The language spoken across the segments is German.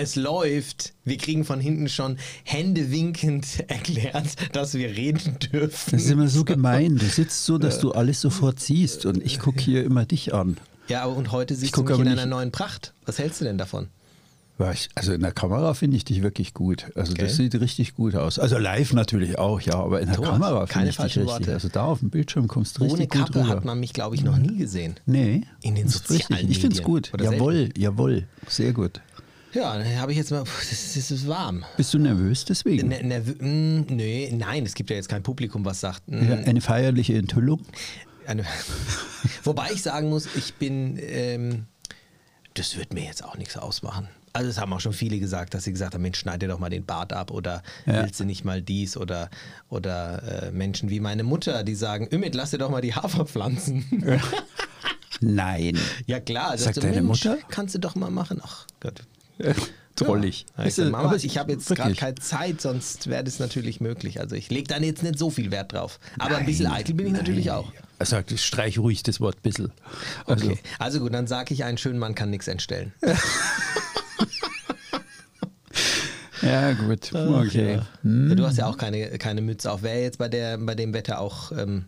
Es läuft. Wir kriegen von hinten schon händewinkend erklärt, dass wir reden dürfen. Das ist immer so gemein. Du sitzt so, dass du alles sofort siehst und ich gucke hier immer dich an. Ja, und heute siehst Ich du mich in nicht- einer neuen Pracht. Was hältst du denn davon? Also in der Kamera finde ich dich wirklich gut. Also Okay. das sieht richtig gut aus. Also live natürlich auch, ja, aber in der Thomas, Kamera finde ich dich richtig. Worte. Also da auf dem Bildschirm kommst du richtig Ohne gut Kappe rüber. hat man mich, glaube ich, noch nie gesehen. nee, In den sozialen richtig. Ich finde es Medien. gut. Oder Jawohl, jawohl. Sehr gut. Ja, dann habe ich jetzt mal. Das ist, warm. Bist du nervös deswegen? Ne, nervö- mm, nee, nein, es gibt ja jetzt kein Publikum, was sagt. mm, Ja, eine feierliche Enthüllung? Eine, wobei ich sagen muss, ich bin, ähm, das wird mir jetzt auch nichts ausmachen. Also es haben auch schon viele gesagt, dass sie gesagt haben, Mensch, schneid dir doch mal den Bart ab oder Ja. willst du nicht mal dies oder, oder äh, Menschen wie meine Mutter, die sagen, Ümit, lass dir doch mal die Hafer pflanzen. Nein. ja klar. Sagt deine Mensch, Mutter? Kannst du doch mal machen. Ach Gott. Drollig. Ja. Ich, Ist, sag, Mama, aber ich habe jetzt gerade keine Zeit, sonst wäre das natürlich möglich. Also ich lege dann jetzt nicht so viel Wert drauf. Aber ein bisschen Nein, eitel bin ich natürlich nein. auch. Er sagt, streich ruhig das Wort bissel. Also, Okay. Also gut, dann sage ich, einen schönen Mann kann nichts entstellen. Ja, gut. Okay. Ja. Hm. Du hast ja auch keine, keine Mütze auf. Wäre jetzt bei, der, bei dem Wetter auch ähm,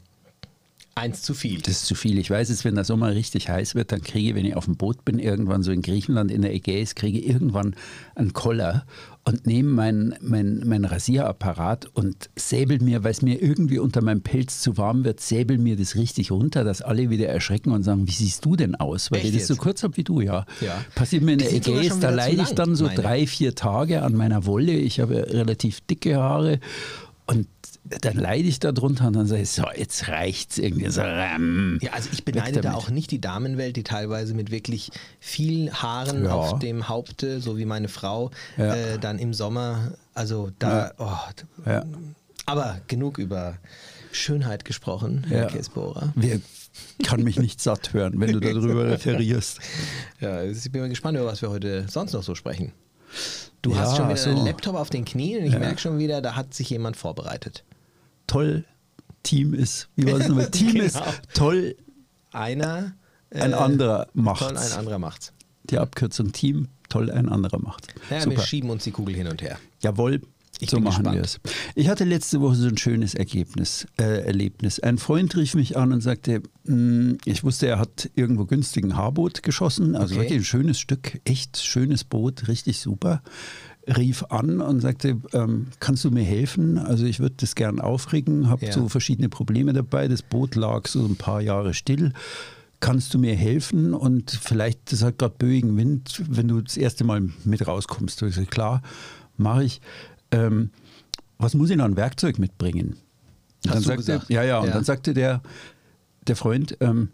eins zu viel. Das ist zu viel. Ich weiß jetzt, wenn der Sommer richtig heiß wird, dann kriege ich, wenn ich auf dem Boot bin, irgendwann so in Griechenland in der Ägäis, kriege ich irgendwann einen Koller und nehme meinen mein, mein Rasierapparat und säbel mir, weil es mir irgendwie unter meinem Pelz zu warm wird, säbel mir das richtig runter, dass alle wieder erschrecken und sagen, wie siehst du denn aus? Weil Echt ich das so jetzt? kurz habe wie du, ja. Ja. Passiert mir in der Ägäis, da leide ich dann so meine. drei, vier Tage an meiner Wolle. Ich habe relativ dicke Haare und dann leide ich da drunter und dann sage ich, so, jetzt reicht's irgendwie so. ram. Ja, also ich beneide da auch nicht die Damenwelt, die teilweise mit wirklich viel Haaren Ja. auf dem Haupte, so wie meine Frau, Ja. äh, dann im Sommer, also da, oh, Ja. aber genug über Schönheit gesprochen, Herr Ja. Käsbohrer. Wer kann mich nicht satt hören, wenn du darüber referierst. Ja, ich bin mal gespannt, über was wir heute sonst noch so sprechen. Du Ja, hast schon wieder so. deinen Laptop auf den Knien und ich merke schon wieder, da hat sich jemand vorbereitet. Toll, Team ist, wie war es nochmal? Team Genau. ist toll, Einer, ein äh, anderer toll, macht's. ein anderer macht's. Die Abkürzung Team, toll, ein anderer macht's. Ja, wir Super. schieben uns die Kugel hin und her. Jawohl, Ich so machen wir es. Ich hatte letzte Woche so ein schönes Ergebnis, äh, Erlebnis. Ein Freund rief mich an und sagte, mh, ich wusste, er hat irgendwo günstig ein Haarboot geschossen, also Okay. wirklich ein schönes Stück, echt schönes Boot, richtig super. Rief an und sagte, ähm, kannst du mir helfen? Also ich würde das gern aufregen, habe Ja. so verschiedene Probleme dabei. Das Boot lag so ein paar Jahre still. Kannst du mir helfen? Und vielleicht, das hat gerade böigen Wind, wenn du das erste Mal mit rauskommst. Ich gesagt, klar, mache ich. Ähm, was muss ich noch an Werkzeug mitbringen? Und Hast dann sagte? Ja, ja, und Ja. dann sagte der, der Freund, ähm,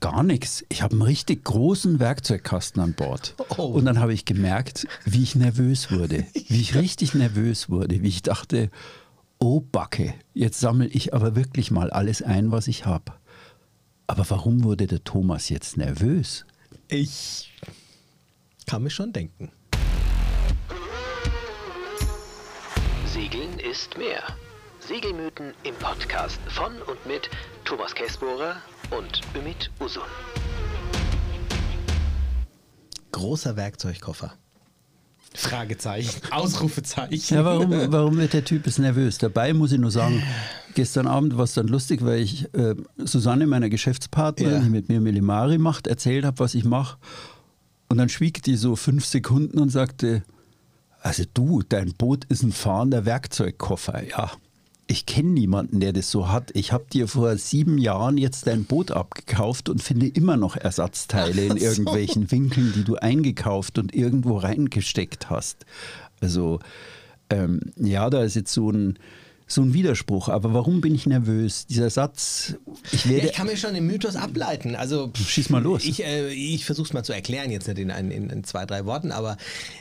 gar nichts. Ich habe einen richtig großen Werkzeugkasten an Bord. Oh. Und dann habe ich gemerkt, wie ich nervös wurde. Wie ich richtig nervös wurde. Wie ich dachte, oh Backe, jetzt sammle ich aber wirklich mal alles ein, was ich habe. Aber warum wurde der Thomas jetzt nervös? Ich kann mir schon denken. Segeln ist mehr. Segelmythen im Podcast von und mit Thomas Käsbohrer und Ümit Usun. Großer Werkzeugkoffer. Fragezeichen. Ausrufezeichen. Ja, warum, warum wird der Typ jetzt nervös? Dabei muss ich nur sagen, gestern Abend war es dann lustig, weil ich äh, Susanne, meiner Geschäftspartnerin, Ja. die mit mir Millimari macht, erzählt habe, was ich mache. Und dann schwieg die so fünf Sekunden und sagte, also du, dein Boot ist ein fahrender Werkzeugkoffer. Ja, ich kenne niemanden, der das so hat. Ich habe dir vor sieben Jahren jetzt dein Boot abgekauft und finde immer noch Ersatzteile in Ach so. irgendwelchen Winkeln, die du eingekauft und irgendwo reingesteckt hast. Also ähm, ja, da ist jetzt so ein, so ein Widerspruch. Aber warum bin ich nervös? Dieser Satz, ich Ja, werde... ich kann mir schon den Mythos ableiten. Also Schieß mal los. Ich, äh, ich versuche es mal zu erklären, jetzt nicht in, in, in zwei, drei Worten, aber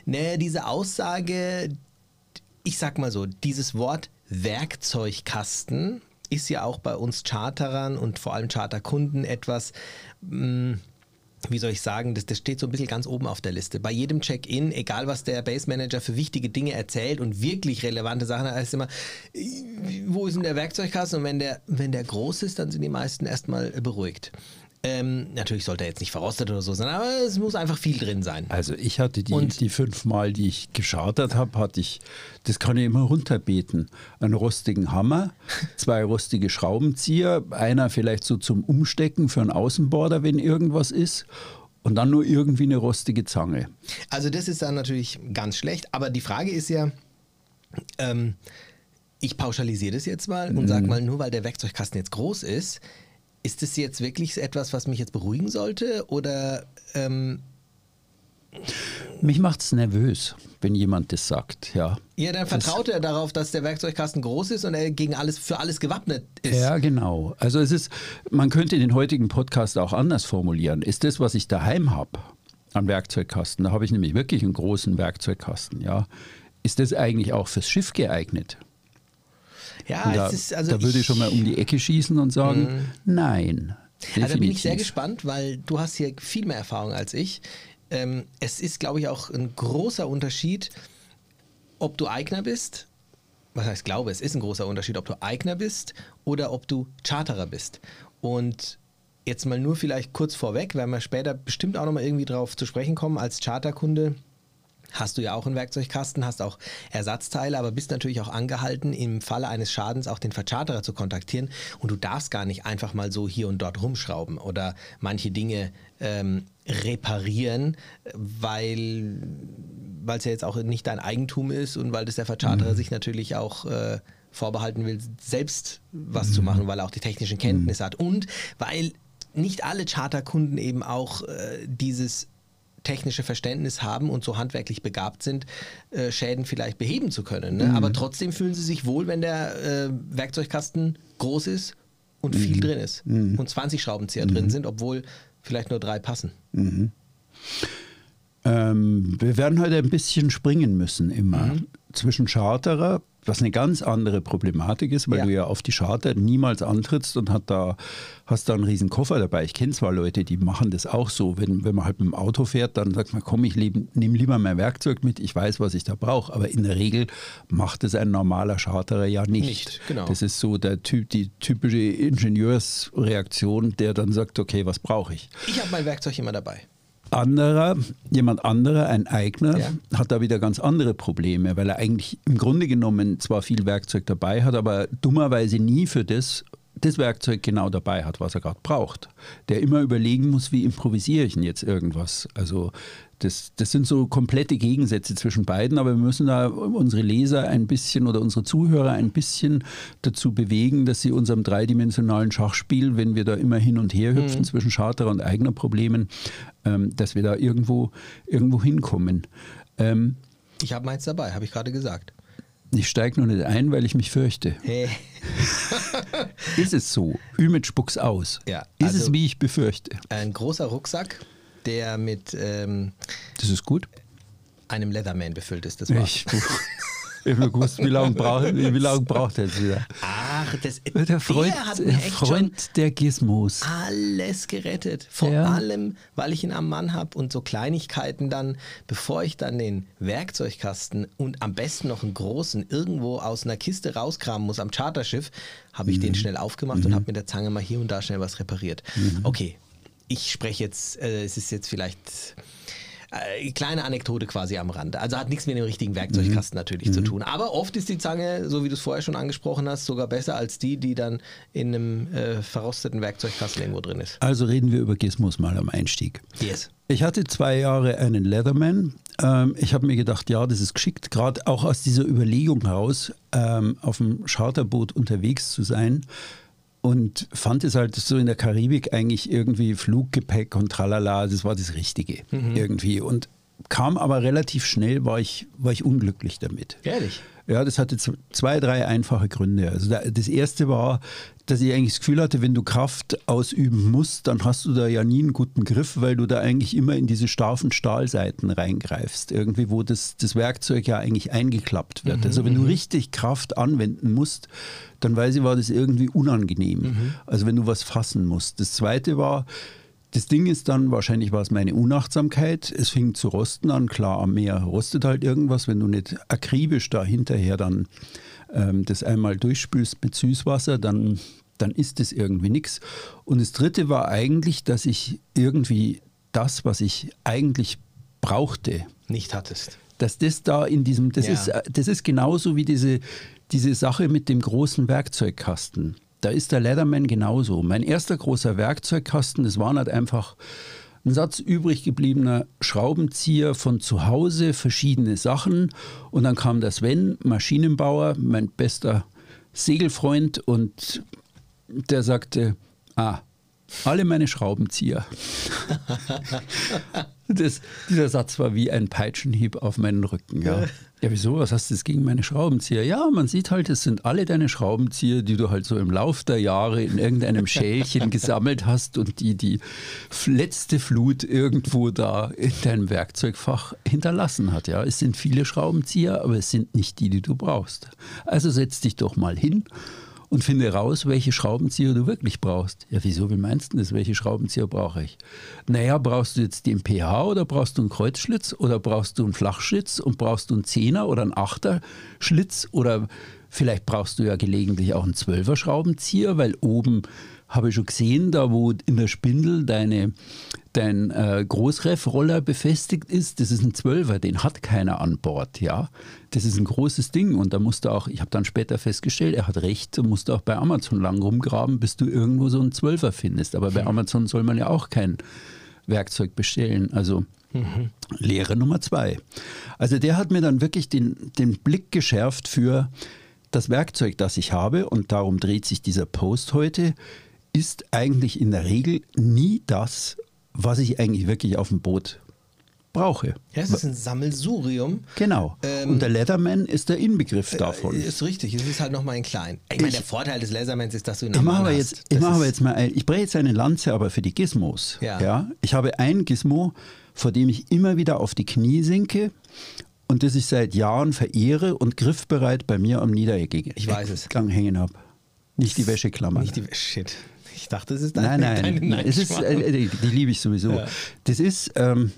ne, diese Aussage, ich sag mal so, dieses Wort Werkzeugkasten ist ja auch bei uns Charterern und vor allem Charterkunden etwas. Mh, wie soll ich sagen, das, das steht so ein bisschen ganz oben auf der Liste. Bei jedem Check-in, egal was der Base Manager für wichtige Dinge erzählt und wirklich relevante Sachen, heißt immer, äh, wo ist denn der Werkzeugkasten? Und wenn der, wenn der groß ist, dann sind die meisten erstmal beruhigt. Ähm, natürlich sollte er jetzt nicht verrostet oder so sein, aber es muss einfach viel drin sein. Also ich hatte die, Und- die fünf Mal, die ich geschartert habe, hatte ich, das kann ich immer runterbeten. Einen rostigen Hammer, zwei rostige Schraubenzieher, einer vielleicht so zum Umstecken für einen Außenborder, wenn irgendwas ist. Und dann nur irgendwie eine rostige Zange. Also das ist dann natürlich ganz schlecht, aber die Frage ist ja, ähm, ich pauschalisiere das jetzt mal und sage mal, nur weil der Werkzeugkasten jetzt groß ist, ist das jetzt wirklich etwas, was mich jetzt beruhigen sollte oder ähm, Mich macht es nervös, wenn jemand das sagt. Ja, ja, dann vertraut er darauf, dass der Werkzeugkasten groß ist und er gegen alles für alles gewappnet ist. Ja, genau. Also es ist, man könnte den heutigen Podcast auch anders formulieren. Ist das, was ich daheim habe, am Werkzeugkasten, da habe ich nämlich wirklich einen großen Werkzeugkasten, ja, ist das eigentlich auch fürs Schiff geeignet? Ja, da, ist also da würde ich schon mal um die Ecke schießen und sagen, nein. Also da bin ich sehr gespannt, weil du hast hier viel mehr Erfahrung als ich. Ähm, es ist, glaube ich, auch ein großer Unterschied, ob du Eigner bist. Was heißt glaube? Es ist ein großer Unterschied, ob du Eigner bist oder ob du Charterer bist. Und jetzt mal nur vielleicht kurz vorweg, werden wir später bestimmt auch nochmal irgendwie drauf zu sprechen kommen, als Charterkunde hast du ja auch einen Werkzeugkasten, hast auch Ersatzteile, aber bist natürlich auch angehalten, im Falle eines Schadens auch den Vercharterer zu kontaktieren. Und du darfst gar nicht einfach mal so hier und dort rumschrauben oder manche Dinge ähm, reparieren, weil es ja jetzt auch nicht dein Eigentum ist und weil das der Vercharterer sich natürlich auch äh, vorbehalten will, selbst was zu machen, weil er auch die technischen Kenntnisse hat. Und weil nicht alle Charterkunden eben auch äh, dieses technische Verständnis haben und so handwerklich begabt sind, äh, Schäden vielleicht beheben zu können. Ne? Aber trotzdem fühlen sie sich wohl, wenn der äh, Werkzeugkasten groß ist und viel drin ist und 20 Schraubenzieher drin sind, obwohl vielleicht nur drei passen. Ähm, wir werden heute ein bisschen springen müssen immer Mhm. Zwischen Charterer, was eine ganz andere Problematik ist, weil Ja. du ja auf die Charter niemals antrittst und hat da, hast da einen riesen Koffer dabei. Ich kenne zwar Leute, die machen das auch so. Wenn, wenn man halt mit dem Auto fährt, dann sagt man, komm, ich nehme lieber mein Werkzeug mit, ich weiß, was ich da brauche. Aber in der Regel macht es ein normaler Charterer ja nicht. Nicht, genau. Das ist so der typ, die typische Ingenieursreaktion, der dann sagt, okay, was brauche ich? Ich habe mein Werkzeug immer dabei. Anderer, jemand anderer, ein Eigner, Ja. hat da wieder ganz andere Probleme, weil er eigentlich im Grunde genommen zwar viel Werkzeug dabei hat, aber dummerweise nie für das das Werkzeug genau dabei hat, was er gerade braucht. Der immer überlegen muss, wie improvisiere ich denn jetzt irgendwas. Also das, das sind so komplette Gegensätze zwischen beiden, aber wir müssen da unsere Leser ein bisschen oder unsere Zuhörer ein bisschen dazu bewegen, dass sie unserem dreidimensionalen Schachspiel, wenn wir da immer hin und her hüpfen zwischen Charter und eigener Problemen, ähm, dass wir da irgendwo, irgendwo hinkommen. Ähm, Ich habe meins dabei, habe ich gerade gesagt. ich steige nur nicht ein, weil ich mich fürchte. Hey. Ist es so? Ümit spuck's aus. Ja, ist es, also- wie ich befürchte? Ein großer Rucksack, der mit ähm, Das ist gut. einem Leatherman befüllt ist. Das war's. Ich, ich gewusst, wie lange braucht, wie lange braucht er jetzt wieder? Ach, das, Der Freund, hat der, echt schon Freund der Gizmos. alles gerettet. Vor Ja. allem, weil ich ihn am Mann habe und so Kleinigkeiten dann, bevor ich dann den Werkzeugkasten und am besten noch einen großen irgendwo aus einer Kiste rauskramen muss am Charterschiff, habe ich den schnell aufgemacht und habe mit der Zange mal hier und da schnell was repariert. Okay, ich spreche jetzt, äh, es ist jetzt vielleicht äh, kleine Anekdote quasi am Rande. Also hat nichts mit dem richtigen Werkzeugkasten natürlich zu tun. Aber oft ist die Zange, so wie du es vorher schon angesprochen hast, sogar besser als die, die dann in einem äh, verrosteten Werkzeugkasten irgendwo drin ist. Also reden wir über Gizmos mal am Einstieg. Yes. Ich hatte zwei Jahre einen Leatherman. Ähm, ich habe mir gedacht, ja, das ist geschickt, gerade auch aus dieser Überlegung heraus, ähm, auf dem Charterboot unterwegs zu sein. Und fand es halt so in der Karibik eigentlich irgendwie Fluggepäck und tralala, das war das Richtige irgendwie. Und kam aber relativ schnell, war ich, war ich unglücklich damit. Ehrlich? Ja, das hatte zwei, drei einfache Gründe. Also da- das erste war, dass ich eigentlich das Gefühl hatte, wenn du Kraft ausüben musst, dann hast du da ja nie einen guten Griff, weil du da eigentlich immer in diese scharfen Stahlseiten reingreifst. Irgendwie, wo das, das Werkzeug ja eigentlich eingeklappt wird. also wenn du richtig Kraft anwenden musst, dann weiß ich, war das irgendwie unangenehm. Also wenn du was fassen musst. Das zweite war, das Ding ist dann, wahrscheinlich war es meine Unachtsamkeit, es fing zu rosten an, klar, am Meer rostet halt irgendwas, wenn du nicht akribisch da hinterher dann ähm, das einmal durchspülst mit Süßwasser, dann, dann ist es irgendwie nichts. Und das Dritte war eigentlich, dass ich irgendwie das, was ich eigentlich brauchte, Nicht hattest. dass das da in diesem, das, Ja. ist, äh, das ist genauso wie diese, diese Sache mit dem großen Werkzeugkasten. Da ist der Leatherman genauso. Mein erster großer Werkzeugkasten, das waren halt einfach ein Satz übrig gebliebener Schraubenzieher von zu Hause, verschiedene Sachen. Und dann kam der Sven, Maschinenbauer, mein bester Segelfreund, und der sagte, ah, alle meine Schraubenzieher. Das, dieser Satz war wie ein Peitschenhieb auf meinen Rücken. Ja. ja, wieso? Was hast du jetzt gegen meine Schraubenzieher? Ja, man sieht halt, es sind alle deine Schraubenzieher, die du halt so im Lauf der Jahre in irgendeinem Schälchen gesammelt hast und die die letzte Flut irgendwo da in deinem Werkzeugfach hinterlassen hat. Ja, es sind viele Schraubenzieher, aber es sind nicht die, die du brauchst. Also setz dich doch mal hin und finde raus, welche Schraubenzieher du wirklich brauchst. Ja, wieso? Wie meinst du das? Welche Schraubenzieher brauche ich? Naja, brauchst du jetzt den PH oder brauchst du einen Kreuzschlitz oder brauchst du einen Flachschlitz und brauchst du einen Zehner oder einen Achter Schlitz oder vielleicht brauchst du ja gelegentlich auch einen Zwölfer Schraubenzieher, weil oben habe ich schon gesehen, da wo in der Spindel deine, dein äh, Großref-Roller befestigt ist, das ist ein Zwölfer, den hat keiner an Bord, ja. Das ist ein großes Ding und da musst du auch, ich habe dann später festgestellt, er hat recht, du musst auch bei Amazon lang rumgraben, bis du irgendwo so einen Zwölfer findest. Aber bei Amazon soll man ja auch kein Werkzeug bestellen. Also Lehre Nummer zwei. Also der hat mir dann wirklich den, den Blick geschärft für das Werkzeug, das ich habe und darum dreht sich dieser Post heute, ist eigentlich in der Regel nie das, was ich eigentlich wirklich auf dem Boot brauche. Ja, es ist ein Sammelsurium. Genau. Ähm, und der Leatherman ist der Inbegriff davon. Ist richtig, es ist halt nochmal ein klein. Ich meine, der Vorteil des Lasermans ist, dass du ihn Ich mache jetzt, ich mache jetzt mal ein, ich breche jetzt eine Lanze aber für die Gizmos. Ja. Ich habe ein Gizmo, vor dem ich immer wieder auf die Knie sinke und das ich seit Jahren verehre und griffbereit bei mir am Niedergang Ich weiß es. hängen habe. Nicht die Wäscheklammer. Nicht die, shit. Ich dachte, es ist Nein, deine, nein, deine nein es ist, Nein, äh, die, die liebe ich sowieso. Ja. Das ist, ähm,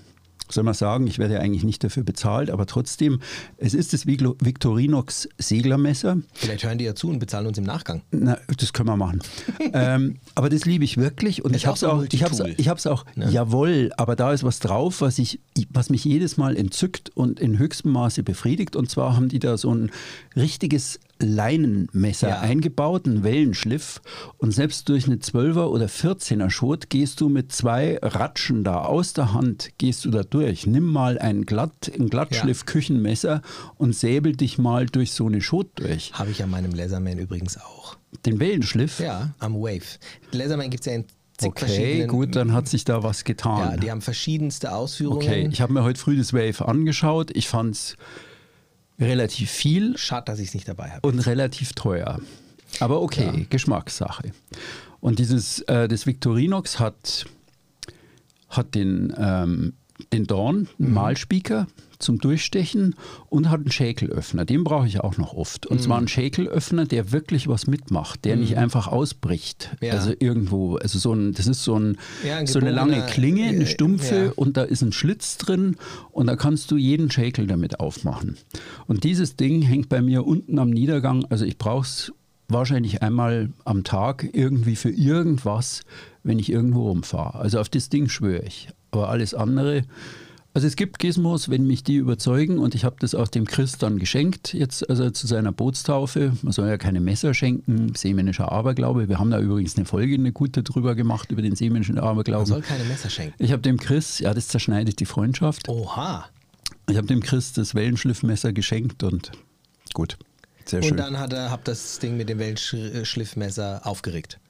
soll man sagen, ich werde ja eigentlich nicht dafür bezahlt, aber trotzdem, es ist das Victorinox Seglermesser. Vielleicht hören die ja zu und bezahlen uns im Nachgang. Na, das können wir machen. ähm, aber das liebe ich wirklich und Ist ich habe es auch, ich hab's, ich hab's auch jawohl, aber da ist was drauf, was, ich, was mich jedes Mal entzückt und in höchstem Maße befriedigt. Und zwar haben die da so ein richtiges Leinenmesser Ja. eingebaut, einen Wellenschliff. Und selbst durch eine 12er oder 14er Schot gehst du mit zwei Ratschen da aus der Hand, gehst du da durch. Nimm mal ein, Glatt, ein Glattschliff-Küchenmesser und säbel dich mal durch so eine Schot durch. Habe ich an meinem Laserman übrigens auch. Den Wellenschliff? Ja, am Wave. Laserman gibt es ja in Okay, gut, dann hat sich da was Ja, getan. die haben verschiedenste Ausführungen. okay, ich habe mir heute früh das Wave angeschaut. Ich fand es relativ viel Schade, dass ich es nicht dabei habe. und relativ teuer. Aber okay, Ja. Geschmackssache. Und dieses, äh, das Victorinox hat, hat den, ähm, den Dorn, Mhm. Malspieker zum Durchstechen und hat einen Schäkelöffner. Den brauche ich auch noch oft. Und Mhm. zwar einen Schäkelöffner, der wirklich was mitmacht, der nicht einfach ausbricht. Ja. Also irgendwo, also so ein, das ist so, ein, Ja, ein so eine lange Klinge, äh, eine stumpfe ja. und da ist ein Schlitz drin und da kannst du jeden Schäkel damit aufmachen. Und dieses Ding hängt bei mir unten am Niedergang, also ich brauche es wahrscheinlich einmal am Tag irgendwie für irgendwas, wenn ich irgendwo rumfahre. Also auf das Ding schwöre ich. Aber alles andere, also es gibt Gizmos, wenn mich die überzeugen und ich habe das auch dem Chris dann geschenkt, jetzt also zu seiner Bootstaufe. Man soll ja keine Messer schenken, seemännischer Aberglaube. Wir haben da übrigens eine Folge, eine gute drüber gemacht, über den seemännischen Man Aberglauben. soll keine Messer schenken. Ich habe dem Chris, ja, das zerschneidet die Freundschaft. Oha. Ich habe dem Chris das Wellenschliffmesser geschenkt und gut, sehr schön. Und dann hat er, hab das Ding mit dem Wellenschliffmesser aufgeregt.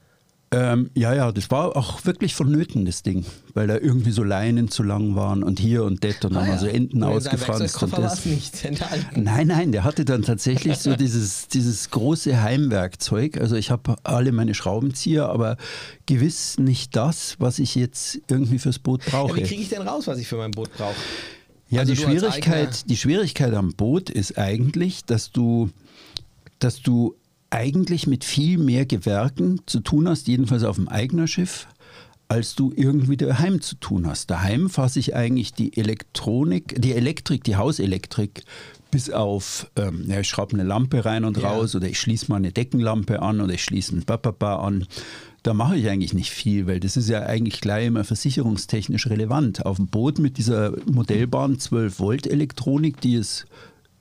Ähm, ja, ja, das war auch wirklich vonnöten, das Ding, weil da irgendwie so Leinen zu lang waren und hier und dort und dann mal so seinem ausgefranst. Und das. nicht. Nein, nein, der hatte dann tatsächlich so dieses, dieses große Heimwerkzeug. Also ich habe alle meine Schraubenzieher, aber gewiss nicht das, was ich jetzt irgendwie fürs Boot Ja, brauche. wie kriege ich denn raus, was ich für mein Boot brauche? Ja, Also die, Schwierigkeit, die Schwierigkeit am Boot ist eigentlich, dass du, dass du eigentlich mit viel mehr Gewerken zu tun hast, jedenfalls auf dem eigenen Schiff, als du irgendwie daheim zu tun hast. Daheim fasse ich eigentlich die Elektronik, die Elektrik, die Hauselektrik bis auf, ähm, ja, ich schraube eine Lampe rein und Ja. raus oder ich schließe mal eine Deckenlampe an oder ich schließe einen Papapa an. Da mache ich eigentlich nicht viel, weil das ist ja eigentlich gleich immer versicherungstechnisch relevant. Auf dem Boot mit dieser modellbaren 12-Volt-Elektronik, die ist,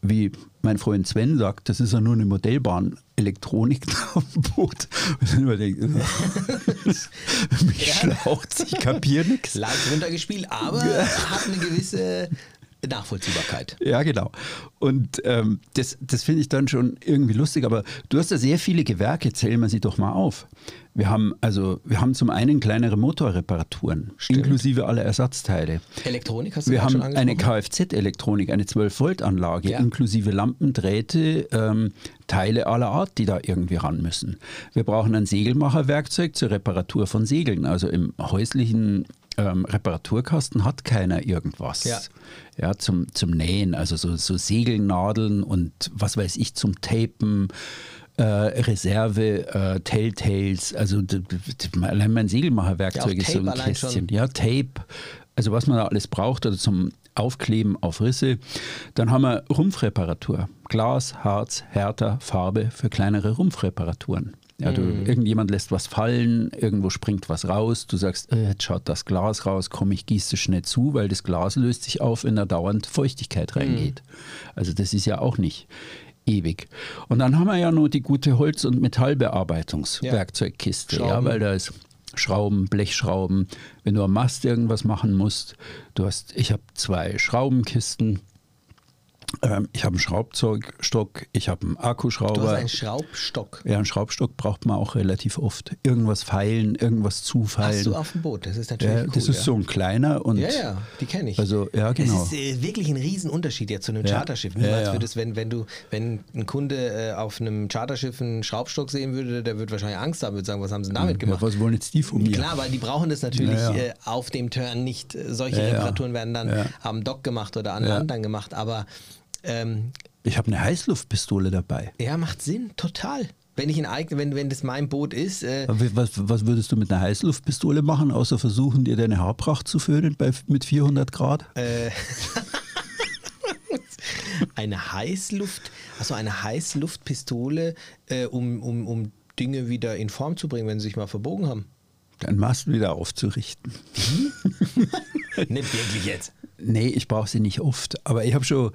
wie mein Freund Sven sagt, das ist ja nur eine Modellbahn-Elektronik auf dem Boot. Und dann denkt, mich Ja. schlaucht, ich kapiere nichts. Leicht runtergespielt, aber hat eine gewisse Nachvollziehbarkeit. Ja, genau. Und ähm, das, das finde ich dann schon irgendwie lustig. Aber du hast ja sehr viele Gewerke, zählen wir sie doch mal auf. Wir haben also, wir haben zum einen kleinere Motorreparaturen, Stimmt. inklusive aller Ersatzteile. Elektronik hast du Wir haben eine. Kfz-Elektronik, eine 12-Volt-Anlage, Ja. inklusive Lampen, Drähte, ähm, Teile aller Art, die da irgendwie ran müssen. Wir brauchen ein Segelmacherwerkzeug zur Reparatur von Segeln. Also im häuslichen ähm, Reparaturkasten hat keiner irgendwas. Ja. Ja, zum, zum Nähen, also so, so Segelnadeln und was weiß ich, zum Tapen. Äh, Reserve, äh, Telltales, also allein mein Segelmacherwerkzeug Ja, ist so ein Tape allein schon. Kästchen. Ja, Tape, also was man da alles braucht oder zum Aufkleben auf Risse. Dann haben wir Rumpfreparatur. Glas, Harz, Härter, Farbe für kleinere Rumpfreparaturen. Ja, du, Mhm. Irgendjemand lässt was fallen, irgendwo springt was raus, du sagst, äh, jetzt schaut das Glas raus, komm, ich gieße schnell zu, weil das Glas löst sich auf, wenn da dauernd Mhm. Feuchtigkeit reingeht. Also das ist ja auch nicht ewig. Und dann haben wir ja nur die gute Holz- und Metallbearbeitungswerkzeugkiste, ja. Schrauben. weil da ist Schrauben, Blechschrauben, wenn du am Mast irgendwas machen musst. Du hast, ich habe zwei Schraubenkisten, ich habe einen Schraubstock, ich habe einen Du hast Akkuschrauber. einen Schraubstock. Ja, einen Schraubstock braucht man auch relativ oft. Irgendwas feilen, irgendwas zufeilen. Hast du auf dem Boot? Das ist natürlich ja, cool. das ist ja. so ein kleiner und Ja, ja, die kenne ich. Also, ja, genau. Es ist äh, wirklich ein Riesenunterschied jetzt zu einem Ja. Charterschiff. Niemals ja. würdest, wenn, wenn du, wenn ein Kunde äh, auf einem Charterschiff einen Schraubstock sehen würde, der würde wahrscheinlich Angst haben, würde sagen, was haben sie damit gemacht? was wollen jetzt die von mir? Klar, weil die brauchen das natürlich. Äh, auf dem Turn nicht. Äh, Solche. Reparaturen werden dann am Dock gemacht oder an. Land dann gemacht. Aber ähm, Ich habe eine Heißluftpistole dabei. ja, macht Sinn, total. Wenn ich ein eigen, wenn, wenn das mein Boot ist, äh, Was, was würdest du mit einer Heißluftpistole machen, außer versuchen, dir deine Haarpracht zu föhnen bei, mit 400 Grad? Äh. eine Heißluft, also eine Heißluftpistole, äh, um, um, um Dinge wieder in Form zu bringen, wenn sie sich mal verbogen haben. Deinen Mast wieder aufzurichten. Nicht wirklich jetzt. Nee, ich brauche sie nicht oft. Aber ich habe schon,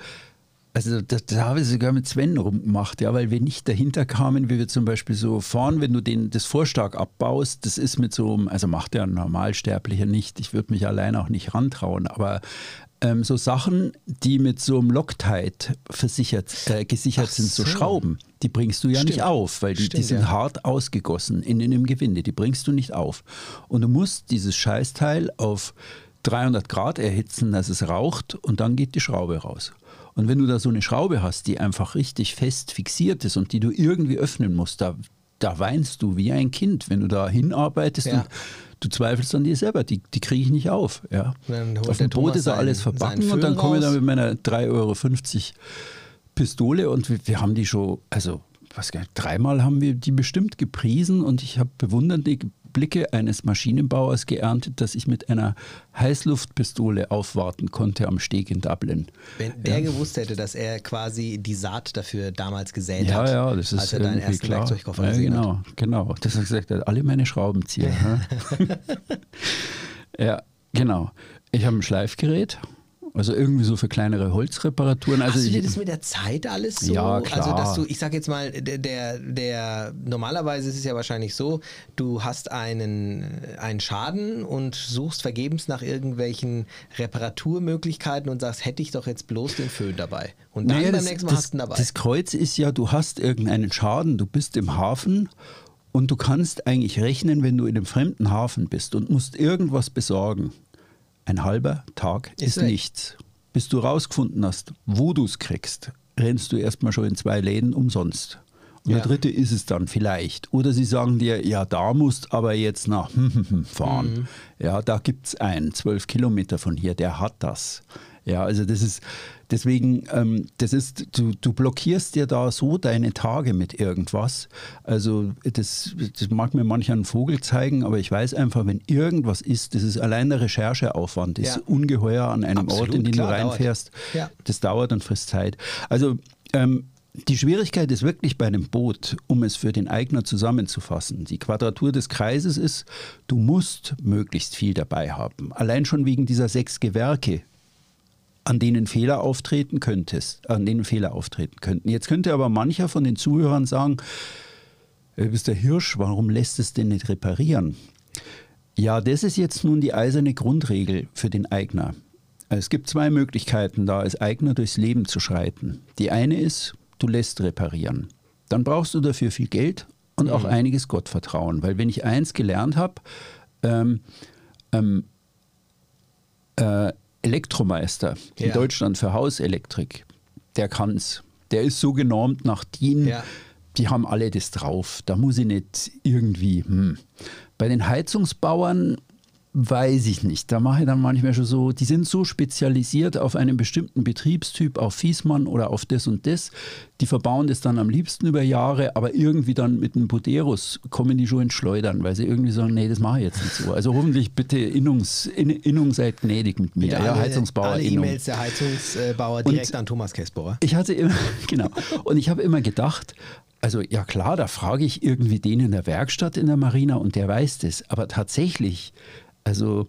also das, das habe ich sogar mit Sven rumgemacht, ja, weil wir nicht dahinter kamen, wie wir zum Beispiel so fahren, wenn du den, das Vorstark abbaust, das ist mit so einem, also macht der ein Normalsterblicher nicht, ich würde mich allein auch nicht rantrauen, aber ähm, so Sachen, die mit so einem Loctite versichert, äh, gesichert Ach sind, so so. Schrauben, die bringst du ja Stimmt. nicht auf, weil die, die Stimmt, sind ja. hart ausgegossen in, in dem Gewinde, die bringst du nicht auf. Und du musst dieses Scheißteil auf 300 Grad erhitzen, dass es raucht und dann geht die Schraube raus. Und wenn du da so eine Schraube hast, die einfach richtig fest fixiert ist und die du irgendwie öffnen musst, da, da weinst du wie ein Kind, wenn du da hinarbeitest Ja. und du zweifelst an dir selber, die, die kriege ich nicht auf. Ja. Auf dem Boot ist da alles verbacken und dann komme ich da mit meiner 3,50 Euro Pistole und wir, wir haben die schon, also was dreimal haben wir die bestimmt gepriesen und ich habe bewundernde Blicke eines Maschinenbauers geerntet, dass ich mit einer Heißluftpistole aufwarten konnte am Steg in Dublin. Wenn der gewusst hätte, dass er quasi die Saat dafür damals gesät Ja, hat, ja, das ist als er deinen ersten klar. Werkzeugkoffer ja, gesehen genau, hat. genau. Das hat gesagt, er hat alle meine Schraubenzieher. ja. ja, genau. Ich habe ein Schleifgerät, also irgendwie so für kleinere Holzreparaturen. Also Hast du dir das mit der Zeit alles so? Ja, klar. Also, dass du, ich sag jetzt mal, der, der, der, normalerweise ist es ja wahrscheinlich so, du hast einen, einen Schaden und suchst vergebens nach irgendwelchen Reparaturmöglichkeiten und sagst, hätte ich doch jetzt bloß den Föhn dabei. Und dann Naja, beim das, nächsten Mal das, hast du ihn dabei. Das Kreuz ist ja, du hast irgendeinen Schaden, du bist im Hafen und du kannst eigentlich rechnen, wenn du in einem fremden Hafen bist und musst irgendwas besorgen. Ein halber Tag Ist ist, nichts. Bis du rausgefunden hast, wo du es kriegst, rennst du erstmal schon in zwei Läden umsonst. Und Ja. der dritte ist es dann vielleicht. Oder sie sagen dir, ja, da musst aber jetzt nach fahren. Mhm. Ja, da gibt es einen, zwölf Kilometer von hier, der hat das. Ja, also das ist deswegen, ähm, das ist, du, du blockierst dir da so deine Tage mit irgendwas. Also das, das mag mir mancher einen Vogel zeigen, aber ich weiß einfach, wenn irgendwas ist, das ist allein der Rechercheaufwand, das Ja. ist ungeheuer an einem Absolut, Ort, in den klar, du dauert. reinfährst. Ja. Das dauert und frisst Zeit. Also ähm, die Schwierigkeit ist wirklich bei einem Boot, um es für den Eigner zusammenzufassen. Die Quadratur des Kreises ist, du musst möglichst viel dabei haben. Allein schon wegen dieser sechs Gewerke, an denen Fehler auftreten könntest, an denen Fehler auftreten könnten. Jetzt könnte aber mancher von den Zuhörern sagen, du bist der Hirsch, warum lässt es denn nicht reparieren? Ja, das ist jetzt nun die eiserne Grundregel für den Eigner. Es gibt zwei Möglichkeiten, da als Eigner durchs Leben zu schreiten. Die eine ist, du lässt reparieren. Dann brauchst du dafür viel Geld und auch einiges Gottvertrauen. Weil wenn ich eins gelernt habe, ähm, ähm, äh, Elektromeister in Ja. Deutschland für Hauselektrik, der kann's. Der ist so genormt nach DIN, Ja. die haben alle das drauf. Da muss ich nicht irgendwie. Hm. Bei den Heizungsbauern weiß ich nicht. Da mache ich dann manchmal schon so, die sind so spezialisiert auf einen bestimmten Betriebstyp, auf Fiesmann oder auf das und das. Die verbauen das dann am liebsten über Jahre, aber irgendwie dann mit einem Buderus kommen die schon ins Schleudern, weil sie irgendwie sagen, nee, das mache ich jetzt nicht so. Also hoffentlich bitte Innungs, In, Innung seid gnädig mit mir. Bitte ja, alle, Heizungsbauer alle. E-Mails der Heizungsbauer Und- direkt an Thomas Kessbohrer. Ich hatte immer, genau. Und ich habe immer gedacht, also ja klar, da frage ich irgendwie den in der Werkstatt in der Marina und der weiß das. Aber tatsächlich, also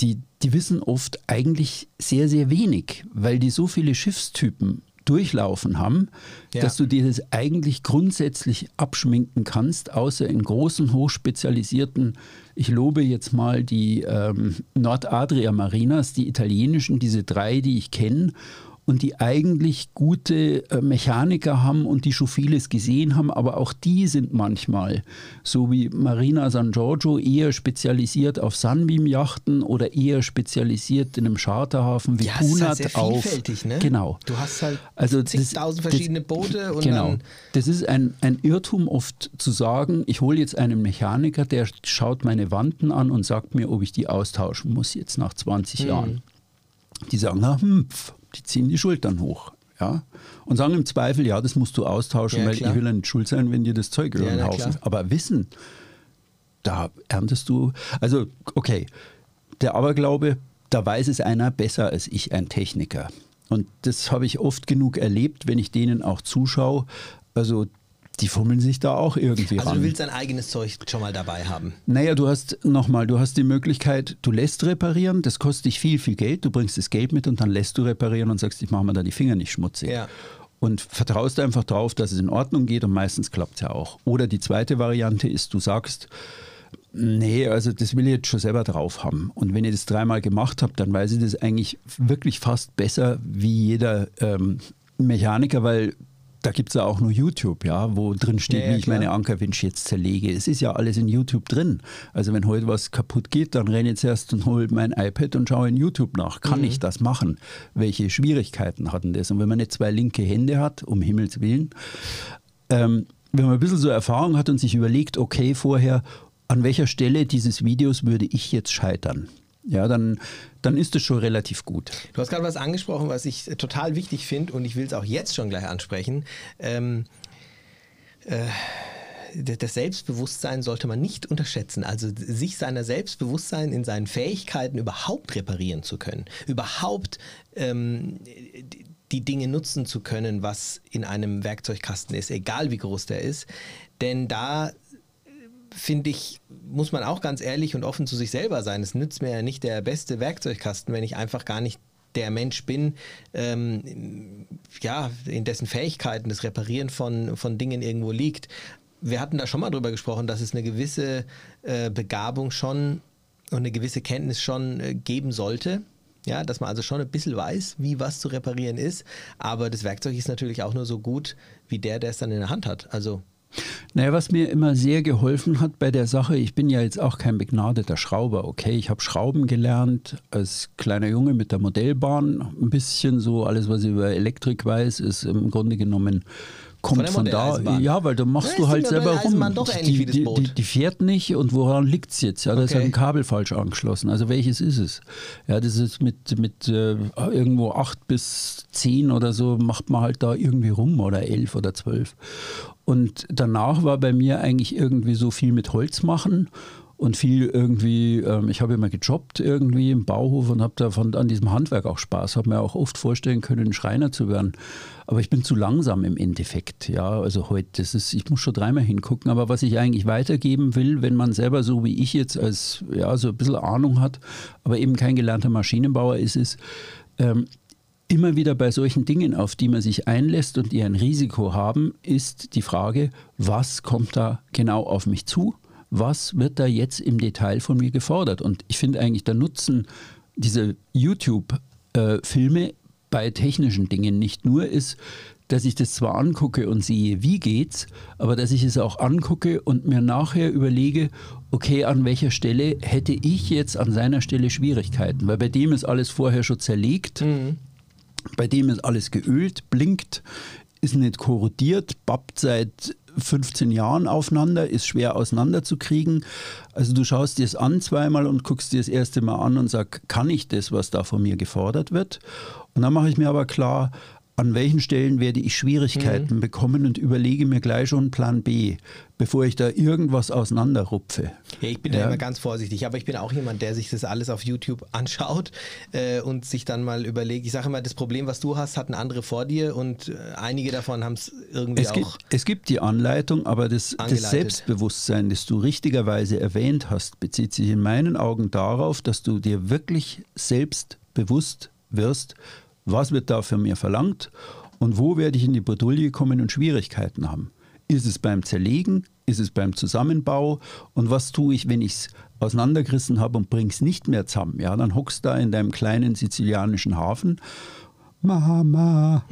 die, die wissen oft eigentlich sehr, sehr wenig, weil die so viele Schiffstypen durchlaufen haben, Ja. dass du dir das eigentlich grundsätzlich abschminken kannst, außer in großen, hochspezialisierten, ich lobe jetzt mal die ähm, Nordadria Marinas, die italienischen, diese drei, die ich kenne und die eigentlich gute äh, Mechaniker haben und die schon vieles gesehen haben, aber auch die sind manchmal, so wie Marina San Giorgio, eher spezialisiert auf Sunbeam-Yachten oder eher spezialisiert in einem Charterhafen wie Ja, Punat halt auf. ne? Genau. Du hast halt Also das- zigtausend das- verschiedene Boote und genau. Das ist ein, ein Irrtum oft zu sagen, ich hole jetzt einen Mechaniker, der schaut meine Wanten an und sagt mir, ob ich die austauschen muss jetzt nach Mhm. 20 Jahren. Die sagen, na, hm, pf, die ziehen die Schultern hoch. Ja? Und sagen im Zweifel, ja, das musst du austauschen, Ja, weil klar. ich will ja nicht schuld sein, wenn dir das Zeug über den Haufen. Aber Wissen, da erntest du, also okay, der Aberglaube, da weiß es einer besser als ich, ein Techniker. Und das habe ich oft genug erlebt, wenn ich denen auch zuschaue. Also die fummeln sich da auch irgendwie Also ran. du willst dein eigenes Zeug schon mal dabei haben. Naja, du hast nochmal, du hast die Möglichkeit, du lässt reparieren, das kostet dich viel, viel Geld, du bringst das Geld mit und dann lässt du reparieren und sagst, ich mache mir da die Finger nicht schmutzig. Ja. Und vertraust einfach darauf, dass es in Ordnung geht und meistens klappt es ja auch. Oder die zweite Variante ist, du sagst, nee, also das will ich jetzt schon selber drauf haben. Und wenn ich das dreimal gemacht habe, dann weiß ich das eigentlich wirklich fast besser wie jeder ähm, Mechaniker, weil da gibt es ja auch nur YouTube, ja, wo drin steht, Ja, ja, wie ich klar. meine Ankerwinch jetzt zerlege. Es ist ja alles in YouTube drin. Also wenn heute was kaputt geht, dann renne ich zuerst und hole mein iPad und schaue in YouTube nach. Kann ich das machen? Welche Schwierigkeiten hatten das? Und wenn man nicht zwei linke Hände hat, um Himmels Willen, ähm, wenn man ein bisschen so Erfahrung hat und sich überlegt, okay, vorher, an welcher Stelle dieses Videos würde ich jetzt scheitern? Ja, dann, dann ist es schon relativ gut. Du hast gerade was angesprochen, was ich total wichtig finde und ich will es auch jetzt schon gleich ansprechen. Ähm, äh, das Selbstbewusstsein sollte man nicht unterschätzen. Also sich seiner Selbstbewusstsein in seinen Fähigkeiten überhaupt reparieren zu können, überhaupt ähm, die Dinge nutzen zu können, was in einem Werkzeugkasten ist, egal wie groß der ist. Denn da finde ich, muss man auch ganz ehrlich und offen zu sich selber sein. Es nützt mir ja nicht der beste Werkzeugkasten, wenn ich einfach gar nicht der Mensch bin, ähm, ja, in dessen Fähigkeiten das Reparieren von, von Dingen irgendwo liegt. Wir hatten da schon mal drüber gesprochen, dass es eine gewisse äh, Begabung schon und eine gewisse Kenntnis schon äh, geben sollte. Ja, dass man also schon ein bisschen weiß, wie was zu reparieren ist. Aber das Werkzeug ist natürlich auch nur so gut wie der, der es dann in der Hand hat. Also Naja, was mir immer sehr geholfen hat bei der Sache, ich bin ja jetzt auch kein begnadeter Schrauber, okay, ich habe Schrauben gelernt als kleiner Junge mit der Modellbahn, ein bisschen so, alles was ich über Elektrik weiß, ist im Grunde genommen kommt von, da. Modelleisenbahn. Ja, weil da machst Ja, du ist halt selber rum. Die, die, die, die fährt nicht und woran liegt es jetzt? Ja, da ist Okay. halt ein Kabel falsch angeschlossen. Also welches ist es? Ja, das ist mit, mit äh, irgendwo acht bis zehn oder so, macht man halt da irgendwie rum oder elf oder zwölf. Und danach war bei mir eigentlich irgendwie so viel mit Holz machen und viel irgendwie, ähm, ich habe immer gejobbt irgendwie im Bauhof und habe davon an diesem Handwerk auch Spaß, habe mir auch oft vorstellen können, Schreiner zu werden. Aber ich bin zu langsam im Endeffekt. Ja, also heute, das ist, ich muss schon dreimal hingucken. Aber was ich eigentlich weitergeben will, wenn man selber so wie ich jetzt als, ja, so ein bisschen Ahnung hat, aber eben kein gelernter Maschinenbauer ist, ist, ähm, immer wieder bei solchen Dingen, auf die man sich einlässt und die ein Risiko haben, ist die Frage, was kommt da genau auf mich zu? Was wird da jetzt im Detail von mir gefordert? Und ich finde eigentlich der Nutzen dieser YouTube-Filme bei technischen Dingen nicht nur ist, dass ich das zwar angucke und sehe, wie geht's, aber dass ich es auch angucke und mir nachher überlege, okay, an welcher Stelle hätte ich jetzt an seiner Stelle Schwierigkeiten? Weil bei dem ist alles vorher schon zerlegt, bei dem ist alles geölt, blinkt, ist nicht korrodiert, babbt seit 15 Jahren aufeinander, ist schwer auseinanderzukriegen. Also du schaust dir es an zweimal und guckst dir das erste Mal an und sagst, kann ich das, was da von mir gefordert wird? Und dann mache ich mir aber klar, an welchen Stellen werde ich Schwierigkeiten bekommen und überlege mir gleich schon Plan B, bevor ich da irgendwas auseinanderrupfe. Ja, ich bin da Ja. immer ganz vorsichtig, aber ich bin auch jemand, der sich das alles auf YouTube anschaut äh, und sich dann mal überlegt. Ich sage immer, das Problem, was du hast, hatten andere vor dir und äh, einige davon haben es irgendwie auch. gibt, es gibt die Anleitung, aber das, das. Selbstbewusstsein, das du richtigerweise erwähnt hast, bezieht sich in meinen Augen darauf, dass du dir wirklich selbstbewusst wirst, was wird da von mir verlangt und wo werde ich in die Bredouille kommen und Schwierigkeiten haben. Ist es beim Zerlegen? Ist es beim Zusammenbau? Und was tue ich, wenn ich es auseinandergerissen habe und bring's nicht mehr zusammen? Ja, dann hockst da in deinem kleinen sizilianischen Hafen. Mama.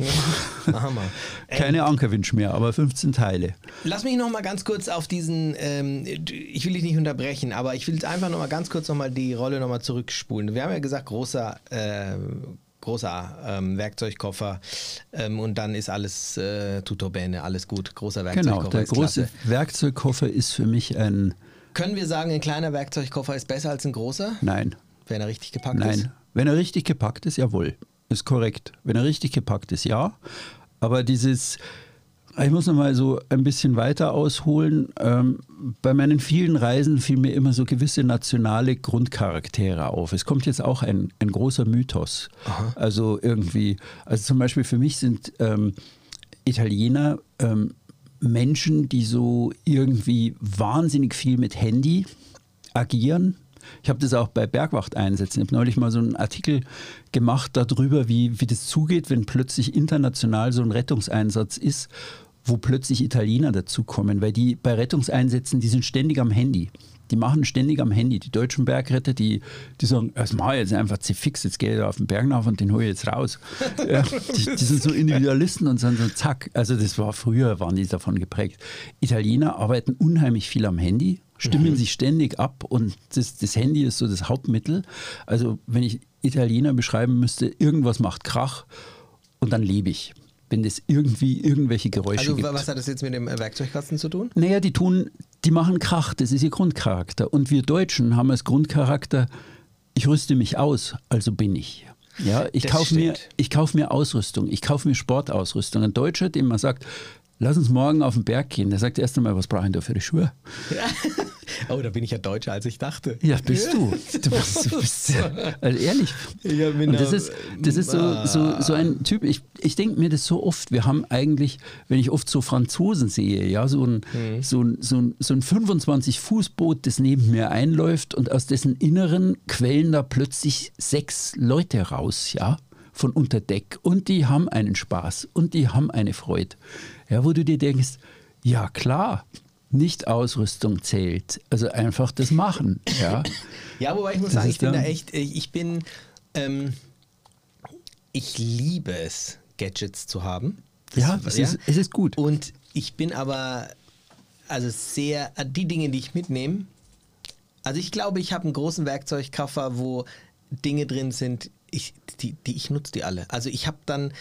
Hammer. Keine Ankerwünsch mehr, aber 15 Teile. Lass mich noch mal ganz kurz auf diesen, ähm, ich will dich nicht unterbrechen, aber ich will jetzt einfach noch mal ganz kurz noch mal die Rolle noch mal zurückspulen. Wir haben ja gesagt, großer, ähm, großer ähm, Werkzeugkoffer ähm, und dann ist alles äh, tutto bene, alles gut. Großer Werkzeugkoffer Genau, der ist große klasse. Werkzeugkoffer ist für mich ein Können wir sagen, ein kleiner Werkzeugkoffer ist besser als ein großer, Nein. wenn er richtig gepackt ist? Nein. Wenn er richtig gepackt ist, jawohl. Ist korrekt. Wenn er richtig gepackt ist, ja. Aber dieses, ich muss noch mal so ein bisschen weiter ausholen. Ähm, bei meinen vielen Reisen fiel mir immer so gewisse nationale Grundcharaktere auf. Es kommt jetzt auch ein, ein großer Mythos. Also irgendwie, also zum Beispiel für mich sind ähm, Italiener ähm, Menschen, die so irgendwie wahnsinnig viel mit Handy agieren. Ich habe das auch bei Bergwachteinsätzen. Ich habe neulich mal so einen Artikel gemacht darüber, wie, wie das zugeht, wenn plötzlich international so ein Rettungseinsatz ist, wo plötzlich Italiener dazukommen, weil die bei Rettungseinsätzen, die sind ständig am Handy. Die machen ständig am Handy. Die deutschen Bergretter, die, die sagen, das mache ich jetzt einfach zu fix, jetzt gehe ich auf den Berg rauf und den hole ich jetzt raus. ja, die, die sind so Individualisten und sind so zack. Also das war früher, waren die davon geprägt. Italiener arbeiten unheimlich viel am Handy, stimmen sich ständig ab und das, das Handy ist so das Hauptmittel. Also wenn ich Italiener beschreiben müsste, irgendwas macht Krach und dann lebe ich. Wenn das irgendwie irgendwelche Geräusche Also gibt. was hat das jetzt mit dem äh, Werkzeugkasten zu tun? Naja, die tun, die machen Krach, das ist ihr Grundcharakter. Und wir Deutschen haben als Grundcharakter, ich rüste mich aus, also bin ich. Ja, ich kaufe mir, ich kauf mir Ausrüstung, ich kaufe mir Sportausrüstung. Ein Deutscher, dem man sagt, lass uns morgen auf den Berg gehen, der sagt erst einmal, was brauche ich da für die Schuhe? Oh, da bin ich ja deutscher, als ich dachte. Ja, bist du. Du bist, du bist also ehrlich. Ja, Und das da- ist, das ist so, so, so ein Typ, ich, ich denke mir das so oft, wir haben eigentlich, wenn ich oft so Franzosen sehe, ja, so ein, so ein, so ein, so ein 25-Fuß-Boot, das neben mir einläuft und aus dessen Inneren quellen da plötzlich sechs Leute raus, ja, von unter Deck und die haben einen Spaß und die haben eine Freude. Ja, wo du dir denkst, ja klar, nicht Ausrüstung zählt, also einfach das Machen, ja. Ja, wobei ich muss Das sagen, ich bin da echt, ich bin, ähm, ich liebe es, Gadgets zu haben. Das- Ja, es ist- es ist gut. Und ich bin aber, also sehr, die Dinge, die ich mitnehme, also ich glaube, ich habe einen großen Werkzeugkoffer, wo Dinge drin sind, ich, die, die ich nutze die alle. Also ich habe dann,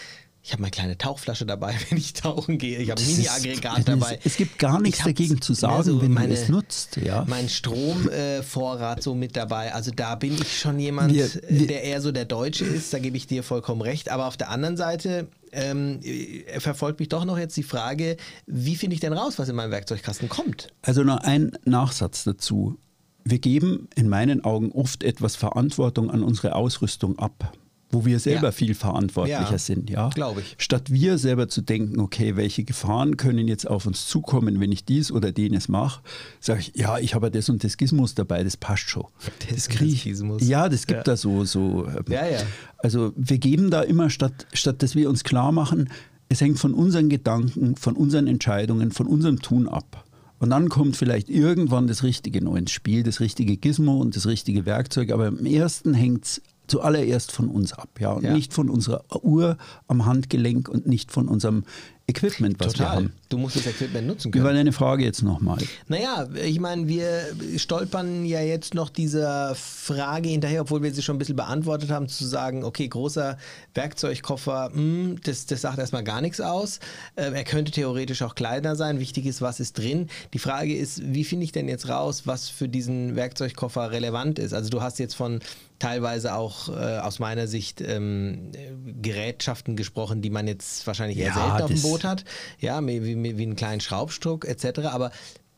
Ich habe meine kleine Tauchflasche dabei, wenn ich tauchen gehe. Ich habe ein ist- Mini-Aggregat dabei. Es gibt gar nichts dagegen zu sagen, so wenn meine- du es nutzt. Ja. Mein Stromvorrat so mit dabei. Also da bin ich schon jemand, Wir- äh, wir- der eher so der Deutsche ist. Da gebe ich dir vollkommen recht. Aber auf der anderen Seite ähm, äh, verfolgt mich doch noch jetzt die Frage, wie finde ich denn raus, was in meinem Werkzeugkasten kommt? Also noch ein Nachsatz dazu. Wir geben in meinen Augen oft etwas Verantwortung an unsere Ausrüstung ab, wo wir selber Ja. viel verantwortlicher Ja, sind. Ja? glaub ich. Statt wir selber zu denken, okay, welche Gefahren können jetzt auf uns zukommen, wenn ich dies oder jenes mache, sage ich, ja, ich habe das und das Gizmus dabei, das passt schon. Das Das und krieg das ich. Ja, das gibt Ja. da so. so ähm, Ja, ja. Also wir geben da immer, statt, statt dass wir uns klar machen, es hängt von unseren Gedanken, von unseren Entscheidungen, von unserem Tun ab. Und dann kommt vielleicht irgendwann das Richtige neu ins Spiel, das richtige Gizmo und das richtige Werkzeug. Aber im ersten hängt es zuallererst von uns ab, ja, und Ja. nicht von unserer Uhr am Handgelenk und nicht von unserem Equipment, was wir haben. Du musst das Equipment nutzen können. war deine Frage jetzt nochmal? Naja, ich meine, wir stolpern ja jetzt noch dieser Frage hinterher, obwohl wir sie schon ein bisschen beantwortet haben, zu sagen, okay, großer Werkzeugkoffer, hm, das, das sagt erstmal gar nichts aus. Ähm, er könnte theoretisch auch kleiner sein. Wichtig ist, was ist drin. Die Frage ist, wie finde ich denn jetzt raus, was für diesen Werkzeugkoffer relevant ist? Also du hast jetzt von teilweise auch äh, aus meiner Sicht ähm, äh, Gerätschaften gesprochen, die man jetzt wahrscheinlich eher Ja, selten auf dem das- Boot hat, ja, wie, wie, wie einen kleinen Schraubstock etc. Aber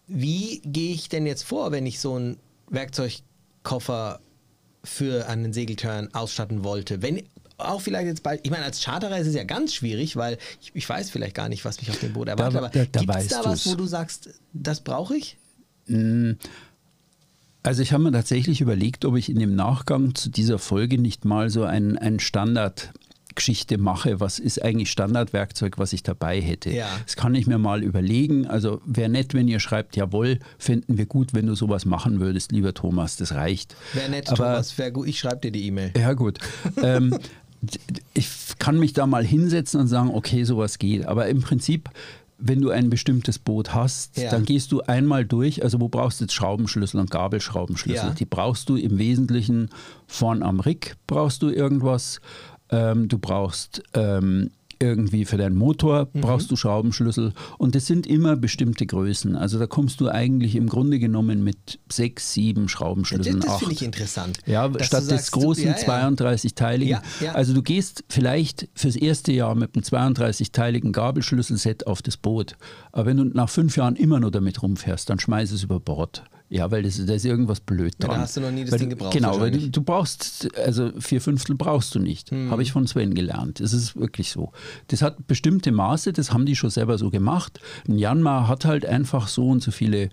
wie gehe ich denn jetzt vor, wenn ich so einen Werkzeugkoffer für einen Segeltörn ausstatten wollte? Wenn auch vielleicht jetzt bald, ich meine, als Charterer ist es ja ganz schwierig, weil ich, ich weiß vielleicht gar nicht, was mich auf dem Boot erwartet. Da- aber da- da gibt es da was, du's. wo du sagst, das brauche ich? Also ich habe mir tatsächlich überlegt, ob ich in dem Nachgang zu dieser Folge nicht mal so ein, ein Standardgeschichte mache. Was ist eigentlich Standardwerkzeug, was ich dabei hätte? Ja. Das kann ich mir mal überlegen. Also wäre nett, wenn ihr schreibt, jawohl, fänden wir gut, wenn du sowas machen würdest, lieber Thomas, das reicht. Wäre nett, Aber- Thomas, wäre gut. Ich schreibe dir die E-Mail. Ja, gut. ähm, ich kann mich da mal hinsetzen und sagen, okay, sowas geht. Aber im Prinzip, wenn du ein bestimmtes Boot hast, Ja. dann gehst du einmal durch. Also, wo brauchst du jetzt Schraubenschlüssel und Gabelschraubenschlüssel? Ja. Die brauchst du im Wesentlichen vorn am Rig, brauchst du irgendwas. Ähm, du brauchst ähm, irgendwie für deinen Motor Mhm. brauchst du Schraubenschlüssel und das sind immer bestimmte Größen. Also da kommst du eigentlich im Grunde genommen mit sechs, sieben Das, Schraubenschlüsseln, das acht. finde ich interessant. Ja, statt des sagst, du- großen ja, ja. 32-teiligen. Ja, ja. Also du gehst vielleicht fürs erste Jahr mit einem 32-teiligen Gabelschlüsselset auf das Boot. Aber wenn du nach fünf Jahren immer nur damit rumfährst, dann schmeiß es über Bord. Ja, weil das, da ist irgendwas blöd Ja, da dran. hast du noch nie das weil Ding gebraucht Genau, weil du, du brauchst, also vier Fünftel brauchst du nicht. Hm. Habe ich von Sven gelernt. Das ist wirklich so. Das hat bestimmte Maße, das haben die schon selber so gemacht. Ein Janmar hat halt einfach so und so viele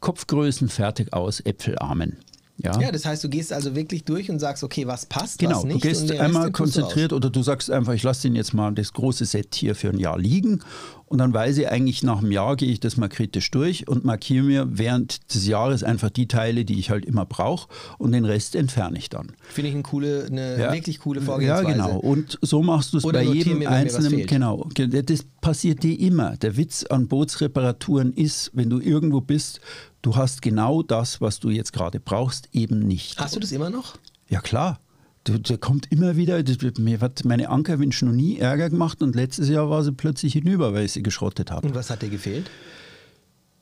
Kopfgrößen fertig aus Äpfelarmen. Ja, Ja, das heißt, du gehst also wirklich durch und sagst, okay, was passt, Genau, was nicht. du gehst einmal konzentriert oder du sagst einfach, ich lasse den jetzt mal das große Set hier für ein Jahr liegen und dann weiß ich eigentlich, nach einem Jahr gehe ich das mal kritisch durch und markiere mir während des Jahres einfach die Teile, die ich halt immer brauche und den Rest entferne ich dann. Finde ich eine coole, eine Ja. wirklich coole Ja, Vorgehensweise. genau. Und so machst du es bei jedem mir, einzelnen. Genau. Das passiert dir immer. Der Witz an Bootsreparaturen ist, wenn du irgendwo bist, du hast genau das, was du jetzt gerade brauchst, eben nicht. Hast du das immer noch? Ja, klar. Da, kommt immer wieder, das, mir hat meine Ankerwinsch noch nie Ärger gemacht und letztes Jahr war sie plötzlich hinüber, weil ich sie geschrottet habe. Und was hat dir gefehlt?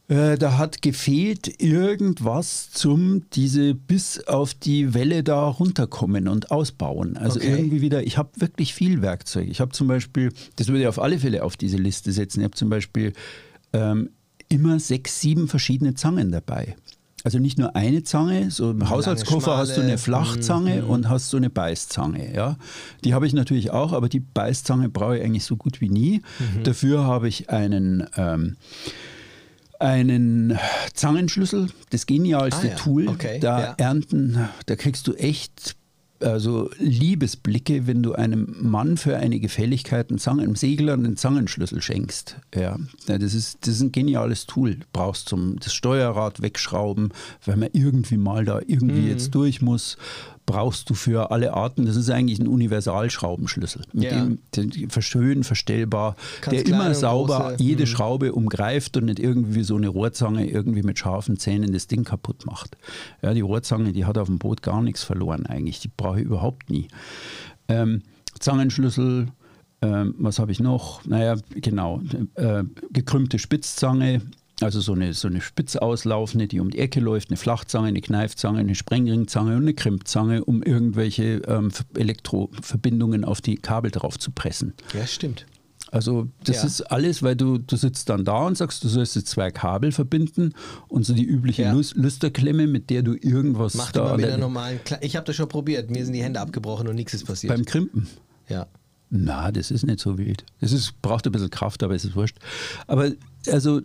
Äh, da hat gefehlt irgendwas zum diese bis auf die Welle da runterkommen und ausbauen. Also Okay. irgendwie wieder, ich habe wirklich viel Werkzeug. Ich habe zum Beispiel, das würde ich auf alle Fälle auf diese Liste setzen, ich habe zum Beispiel ähm, immer sechs, sieben verschiedene Zangen dabei. Also nicht nur eine Zange, so im Haushaltskoffer hast du eine Flachzange und hast so eine Beißzange. Ja? Die habe ich natürlich auch, aber die Beißzange brauche ich eigentlich so gut wie nie. Dafür habe ich einen ähm, einen Zangenschlüssel, das genialste Ah ja, Tool. okay, da ja. ernten, da kriegst du echt also Liebesblicke, wenn du einem Mann für eine Gefälligkeit einen, Zangen, einem Segler einen Zangenschlüssel schenkst. Ja, das, ist, das ist ein geniales Tool. Du brauchst zum das Steuerrad wegschrauben, weil man irgendwie mal da irgendwie Mhm. jetzt durch muss. Brauchst du für alle Arten, das ist eigentlich ein Universalschraubenschlüssel. Mit Ja. dem den schön verstellbar, Ganz der immer sauber große, jede mhm. Schraube umgreift und nicht irgendwie so eine Rohrzange irgendwie mit scharfen Zähnen das Ding kaputt macht. Ja, die Rohrzange, die hat auf dem Boot gar nichts verloren eigentlich. Die brauche ich überhaupt nie. Ähm, Zangenschlüssel, Ähm, was habe ich noch? Naja, genau, äh, gekrümmte Spitzzange, also so eine, so eine Spitzauslaufende, die um die Ecke läuft, eine Flachzange, eine Kneifzange, eine Sprengringzange und eine Krimpzange, um irgendwelche ähm, Elektroverbindungen auf die Kabel drauf zu pressen. Ja, stimmt. Also das Ja. ist alles, weil du, du sitzt dann da und sagst, du sollst jetzt zwei Kabel verbinden und so die übliche Ja. Lüsterklemme, mit der du irgendwas Mach da mal an mit einer normalen. Kle ich habe das schon probiert. Mir sind die Hände abgebrochen und nichts ist passiert. beim Krimpen. ja. Na, das ist nicht so wild. Das ist, braucht ein bisschen Kraft, aber es ist wurscht. Aber also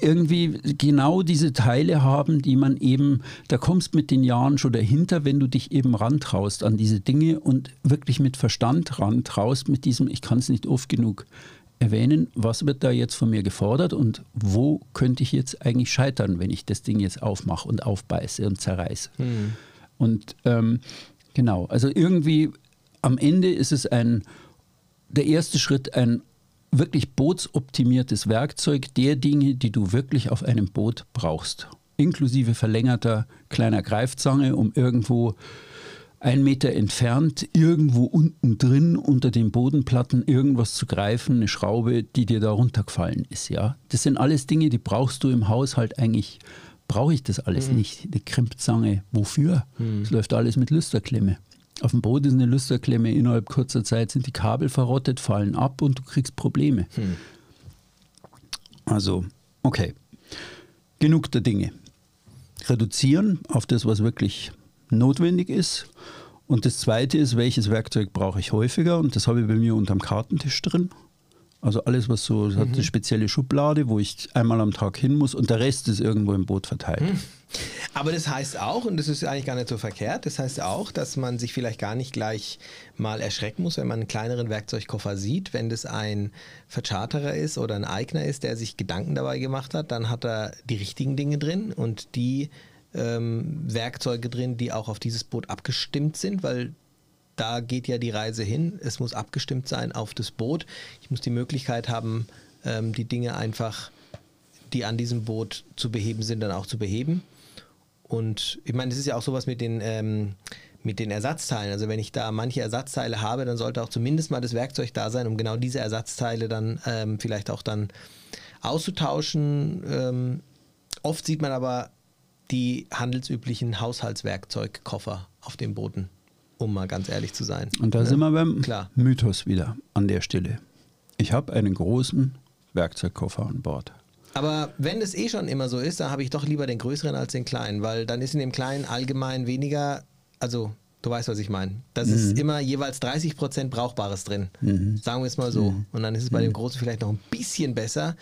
irgendwie genau diese Teile haben, die man eben, da kommst mit den Jahren schon dahinter, wenn du dich eben rantraust an diese Dinge und wirklich mit Verstand rantraust, mit diesem, ich kann es nicht oft genug erwähnen, was wird da jetzt von mir gefordert und wo könnte ich jetzt eigentlich scheitern, wenn ich das Ding jetzt aufmache und aufbeiße und zerreiße. Und ähm, genau, also irgendwie am Ende ist es ein, der erste Schritt ein wirklich bootsoptimiertes Werkzeug der Dinge, die du wirklich auf einem Boot brauchst. Inklusive verlängerter kleiner Greifzange, um irgendwo ein Meter entfernt, irgendwo unten drin unter den Bodenplatten irgendwas zu greifen, eine Schraube, die dir da runtergefallen ist. Ja, das sind alles Dinge, die brauchst du im Haushalt eigentlich. Brauche ich das alles nicht? Eine Krimpzange, wofür? Es läuft alles mit Lüsterklemme. Auf dem Boot ist eine Lüsterklemme, innerhalb kurzer Zeit sind die Kabel verrottet, fallen ab und du kriegst Probleme. Also, okay. Genug der Dinge. Reduzieren auf das, was wirklich notwendig ist. Und das zweite ist, welches Werkzeug brauche ich häufiger? Und das habe ich bei mir unterm Kartentisch drin. Also alles, was so, es hat eine spezielle Schublade, wo ich einmal am Tag hin muss und der Rest ist irgendwo im Boot verteilt. Aber das heißt auch, und das ist eigentlich gar nicht so verkehrt, das heißt auch, dass man sich vielleicht gar nicht gleich mal erschrecken muss, wenn man einen kleineren Werkzeugkoffer sieht. Wenn das ein Vercharterer ist oder ein Eigner ist, der sich Gedanken dabei gemacht hat, dann hat er die richtigen Dinge drin und die ähm, Werkzeuge drin, die auch auf dieses Boot abgestimmt sind, weil da geht ja die Reise hin. Es muss abgestimmt sein auf das Boot. Ich muss die Möglichkeit haben, ähm, die Dinge einfach, die an diesem Boot zu beheben sind, dann auch zu beheben. Und ich meine, es ist ja auch sowas mit den, ähm, mit den Ersatzteilen. Also wenn ich da manche Ersatzteile habe, dann sollte auch zumindest mal das Werkzeug da sein, um genau diese Ersatzteile dann ähm, vielleicht auch dann auszutauschen. Ähm, oft sieht man aber die handelsüblichen Haushaltswerkzeugkoffer auf den Booten, um mal ganz ehrlich zu sein. Und da Ne? sind wir beim Klar. Mythos wieder an der Stelle. Ich habe einen großen Werkzeugkoffer an Bord. Aber wenn es eh schon immer so ist, dann habe ich doch lieber den größeren als den kleinen, weil dann ist in dem kleinen allgemein weniger, also du weißt, was ich meine. Das ist immer jeweils 30% Brauchbares drin. Sagen wir es mal so. Und dann ist es bei dem großen vielleicht noch ein bisschen besser,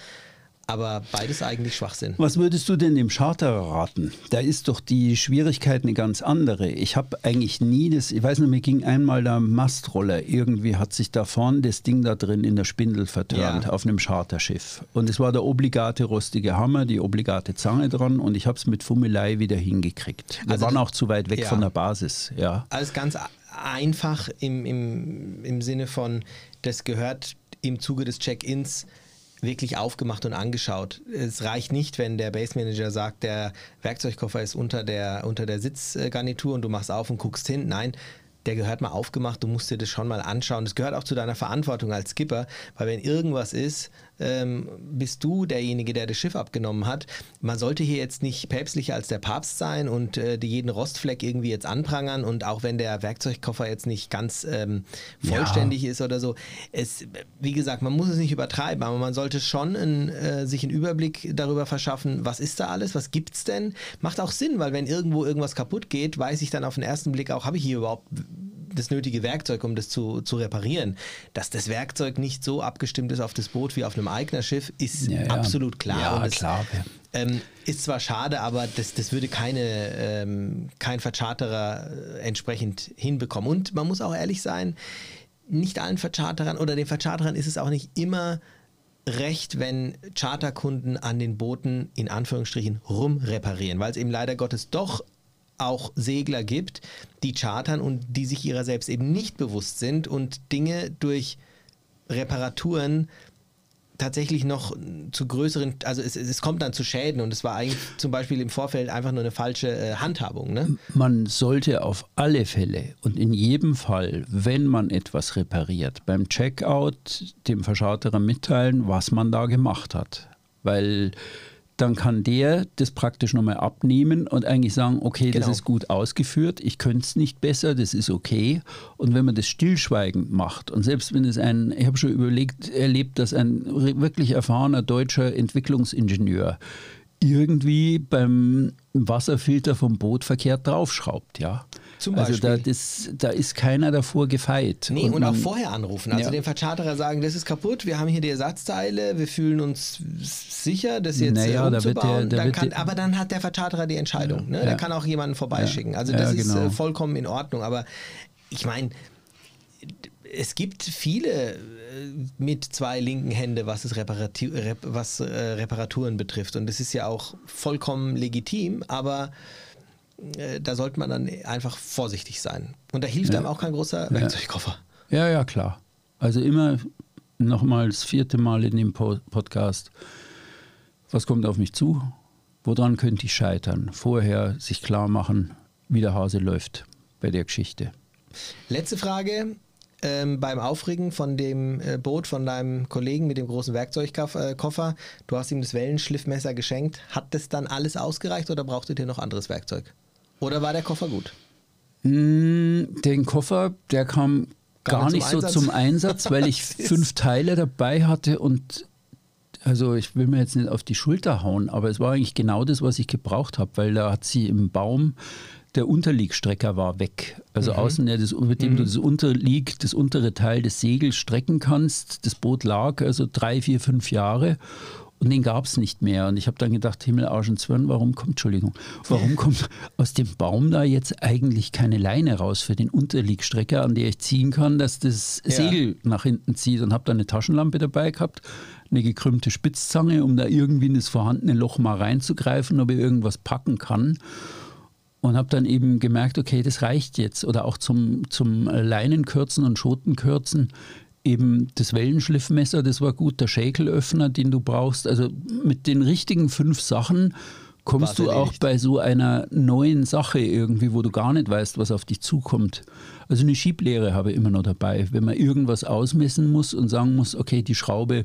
aber beides eigentlich Schwachsinn. Was würdest du denn dem Charterer raten? Da ist doch die Schwierigkeit eine ganz andere. Ich habe eigentlich nie das, ich weiß nicht, mir ging einmal der Mastroller, irgendwie hat sich da vorne das Ding da drin in der Spindel vertörnt Ja. auf einem Charterschiff. Und es war der obligate rostige Hammer, die obligate Zange dran und ich habe es mit Fummelei wieder hingekriegt. Wir Also waren auch zu weit weg ja. von der Basis, ja. Alles ganz einfach im, im, im Sinne von, das gehört im Zuge des Check-ins wirklich aufgemacht und angeschaut. Es reicht nicht, wenn der Base Manager sagt, der Werkzeugkoffer ist unter der, unter der Sitzgarnitur und du machst auf und guckst hin. Nein, der gehört mal aufgemacht, du musst dir das schon mal anschauen. Das gehört auch zu deiner Verantwortung als Skipper, weil wenn irgendwas ist, ähm, bist du derjenige, der das Schiff abgenommen hat. Man sollte hier jetzt nicht päpstlicher als der Papst sein und äh, die jeden Rostfleck irgendwie jetzt anprangern und auch wenn der Werkzeugkoffer jetzt nicht ganz ähm, vollständig ist oder so. Es, wie gesagt, man muss es nicht übertreiben, aber man sollte schon ein, äh, sich einen Überblick darüber verschaffen, was ist da alles, was gibt's denn? Macht auch Sinn, weil wenn irgendwo irgendwas kaputt geht, weiß ich dann auf den ersten Blick auch, habe ich hier überhaupt das nötige Werkzeug, um das zu, zu reparieren. Dass das Werkzeug nicht so abgestimmt ist auf das Boot wie auf einem Eignerschiff, ist Ja, ja. absolut klar. Ja, es, klar. Ähm, ist zwar schade, aber das, das würde keine, ähm, kein Vercharterer äh, entsprechend hinbekommen. Und man muss auch ehrlich sein, nicht allen Vercharterern oder den Vercharterern ist es auch nicht immer recht, wenn Charterkunden an den Booten in Anführungsstrichen rumreparieren, weil es eben leider Gottes doch auch Segler gibt, die chartern und die sich ihrer selbst eben nicht bewusst sind und Dinge durch Reparaturen tatsächlich noch zu größeren, also es, es kommt dann zu Schäden und es war eigentlich zum Beispiel im Vorfeld einfach nur eine falsche äh, Handhabung. Ne? Man sollte auf alle Fälle und in jedem Fall, wenn man etwas repariert, beim Checkout dem Verscharterer mitteilen, was man da gemacht hat. Weil dann kann der das praktisch nochmal abnehmen und eigentlich sagen, okay, Genau. das ist gut ausgeführt, ich könnte es nicht besser, das ist okay. Und wenn man das stillschweigend macht und selbst wenn es ein, ich habe schon überlegt, erlebt, dass ein wirklich erfahrener deutscher Entwicklungsingenieur irgendwie beim Wasserfilter vom Boot verkehrt draufschraubt, ja. Also da, das, da ist keiner davor gefeit. Nee, und, auch man- vorher anrufen. Also Ja. den Vercharterer sagen, das ist kaputt, wir haben hier die Ersatzteile, wir fühlen uns sicher, das jetzt Naja, äh, da wird der- da dann wird kann, aber dann hat der Vercharterer die Entscheidung. Ne? Der Ja. kann auch jemanden vorbeischicken. Also Ja, das ist genau. äh, vollkommen in Ordnung. Aber ich meine, es gibt viele äh, mit zwei linken Hände, was, es Reparatu Rep was äh, Reparaturen betrifft. Und das ist ja auch vollkommen legitim, aber da sollte man dann einfach vorsichtig sein. Und da hilft Ja. einem auch kein großer Werkzeugkoffer. Ja, ja, klar. Also immer nochmal das vierte Mal in dem Po- Podcast. Was kommt auf mich zu? Woran könnte ich scheitern? Vorher sich klar machen, wie der Hase läuft bei der Geschichte. Letzte Frage. Ähm, beim Aufregen von dem äh, Boot von deinem Kollegen mit dem großen Werkzeugkoffer, du hast ihm das Wellenschliffmesser geschenkt. Hat das dann alles ausgereicht oder brauchtet ihr noch anderes Werkzeug? Oder war der Koffer gut? Mm, Den Koffer, der kam Gar gar, nicht nicht zum so zum Einsatz, weil ich fünf Teile dabei hatte und also ich will mir jetzt nicht auf die Schulter hauen, aber es war eigentlich genau das, was ich gebraucht habe, weil da hat sie im Baum der Unterliegstrecker war weg. Also Mhm. außen, der das, mit dem du das Unterlieg, das untere Teil des Segels strecken kannst. Das Boot lag also drei, vier, fünf Jahre und den gab es nicht mehr. Und ich habe dann gedacht, Himmel, Arsch und Zwirn, warum kommt, Entschuldigung, warum kommt aus dem Baum da jetzt eigentlich keine Leine raus für den Unterliegstrecker, an der ich ziehen kann, dass das Ja. Segel nach hinten zieht und habe dann eine Taschenlampe dabei gehabt, eine gekrümmte Spitzzange, um da irgendwie in das vorhandene Loch mal reinzugreifen, ob ich irgendwas packen kann. Und habe dann eben gemerkt, okay, das reicht jetzt. Oder auch zum, zum Leinenkürzen und Schotenkürzen eben das Wellenschliffmesser, das war gut, der Schäkelöffner, den du brauchst. Also mit den richtigen fünf Sachen kommst du auch bei so einer neuen Sache irgendwie, wo du gar nicht weißt, was auf dich zukommt. Also eine Schieblehre habe ich immer noch dabei, wenn man irgendwas ausmessen muss und sagen muss, okay, die Schraube,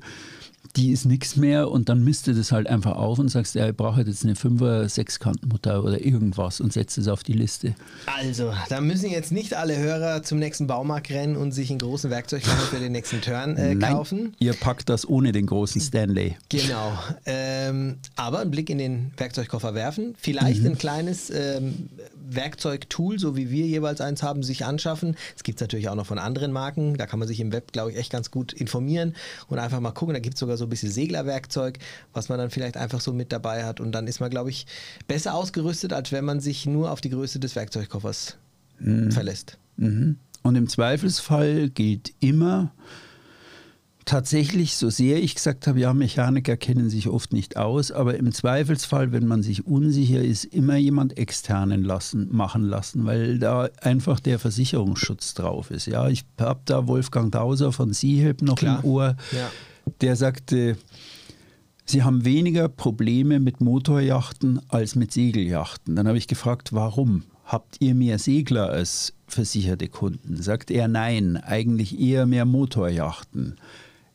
die ist nichts mehr und dann misst du das halt einfach auf und sagst, ja, ich brauche jetzt eine 5er Sechskantmutter oder irgendwas und setzt es auf die Liste. Also, da müssen jetzt nicht alle Hörer zum nächsten Baumarkt rennen und sich einen großen Werkzeugkoffer für den nächsten Turn äh, Nein, kaufen. ihr packt das ohne den großen Stanley. Genau. Ähm, aber einen Blick in den Werkzeugkoffer werfen. Vielleicht ein kleines ähm, Werkzeugtool, so wie wir jeweils eins haben, sich anschaffen. Es gibt es natürlich auch noch von anderen Marken. Da kann man sich im Web, glaube ich, echt ganz gut informieren und einfach mal gucken. Da gibt es sogar so ein bisschen Seglerwerkzeug, was man dann vielleicht einfach so mit dabei hat. Und dann ist man, glaube ich, besser ausgerüstet, als wenn man sich nur auf die Größe des Werkzeugkoffers verlässt. Mhm. Und im Zweifelsfall gilt immer, tatsächlich, so sehr ich gesagt habe, ja, Mechaniker kennen sich oft nicht aus, aber im Zweifelsfall, wenn man sich unsicher ist, immer jemand externen lassen, machen lassen, weil da einfach der Versicherungsschutz drauf ist. Ja, ich habe da Wolfgang Dauser von Seehilp noch Klar. im Ohr, Ja. der sagte, Sie haben weniger Probleme mit Motorjachten als mit Segeljachten. Dann habe ich gefragt, warum? Habt ihr mehr Segler als versicherte Kunden? Sagt er, nein, eigentlich eher mehr Motorjachten.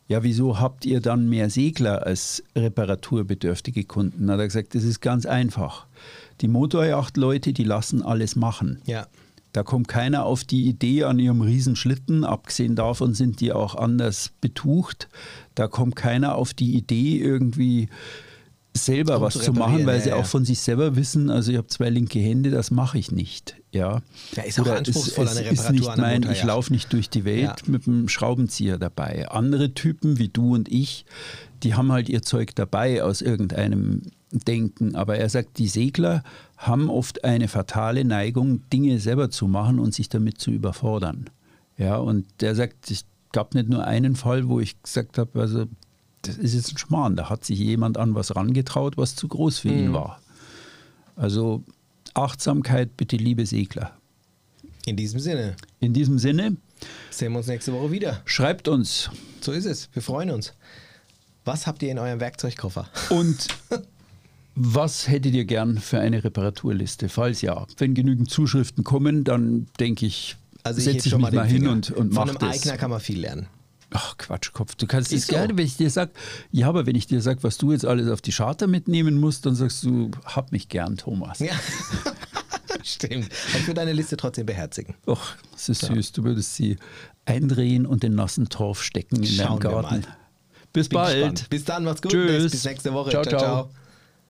Ja, wieso habt ihr dann mehr Segler als reparaturbedürftige Kunden? Dann hat er gesagt, das ist ganz einfach. Die Motorjachtleute, die lassen alles machen. Ja. Da kommt keiner auf die Idee an ihrem Riesenschlitten, abgesehen davon sind die auch anders betucht. Da kommt keiner auf die Idee, irgendwie selber was zu machen, weil ja, sie ja. auch von sich selber wissen, also ich habe zwei linke Hände, das mache ich nicht. Ja, Ja, ist auch anspruchsvoll, es, eine es ist Reparatur nicht an mein, ich Motorjacht. laufe nicht durch die Welt Ja. mit einem Schraubenzieher dabei. Andere Typen wie du und ich, die haben halt ihr Zeug dabei aus irgendeinem Denken. Aber er sagt, die Segler haben oft eine fatale Neigung, Dinge selber zu machen und sich damit zu überfordern. Ja, und der sagt, es gab nicht nur einen Fall, wo ich gesagt habe, also das ist jetzt ein Schmarrn, da hat sich jemand an was rangetraut, was zu groß für Mhm. ihn war. Also Achtsamkeit bitte, liebe Segler. In diesem Sinne In diesem Sinne, sehen wir uns nächste Woche wieder. schreibt uns. So ist es. Wir freuen uns. Was habt ihr in eurem Werkzeugkoffer? Und was hättet ihr gern für eine Reparaturliste? Falls ja, wenn genügend Zuschriften kommen, dann denke ich, Also ich setze ich schon mich mal mal hin und, und Von mach einem das. Eigner kann man viel lernen. Ach, Quatschkopf. Du kannst es gerne, wenn ich dir sage, ja, aber wenn ich dir sage, was du jetzt alles auf die Charta mitnehmen musst, dann sagst du, hab mich gern, Thomas. Ja. Stimmt. Aber ich würde deine Liste trotzdem beherzigen. Ach, das ist süß. Du würdest sie eindrehen und den nassen Torf stecken in Schauen deinem Garten. Bis Bin bald. gespannt. Bis dann, macht's gut. Tschüss. Bis nächste Woche. Ciao, ciao. ciao. ciao.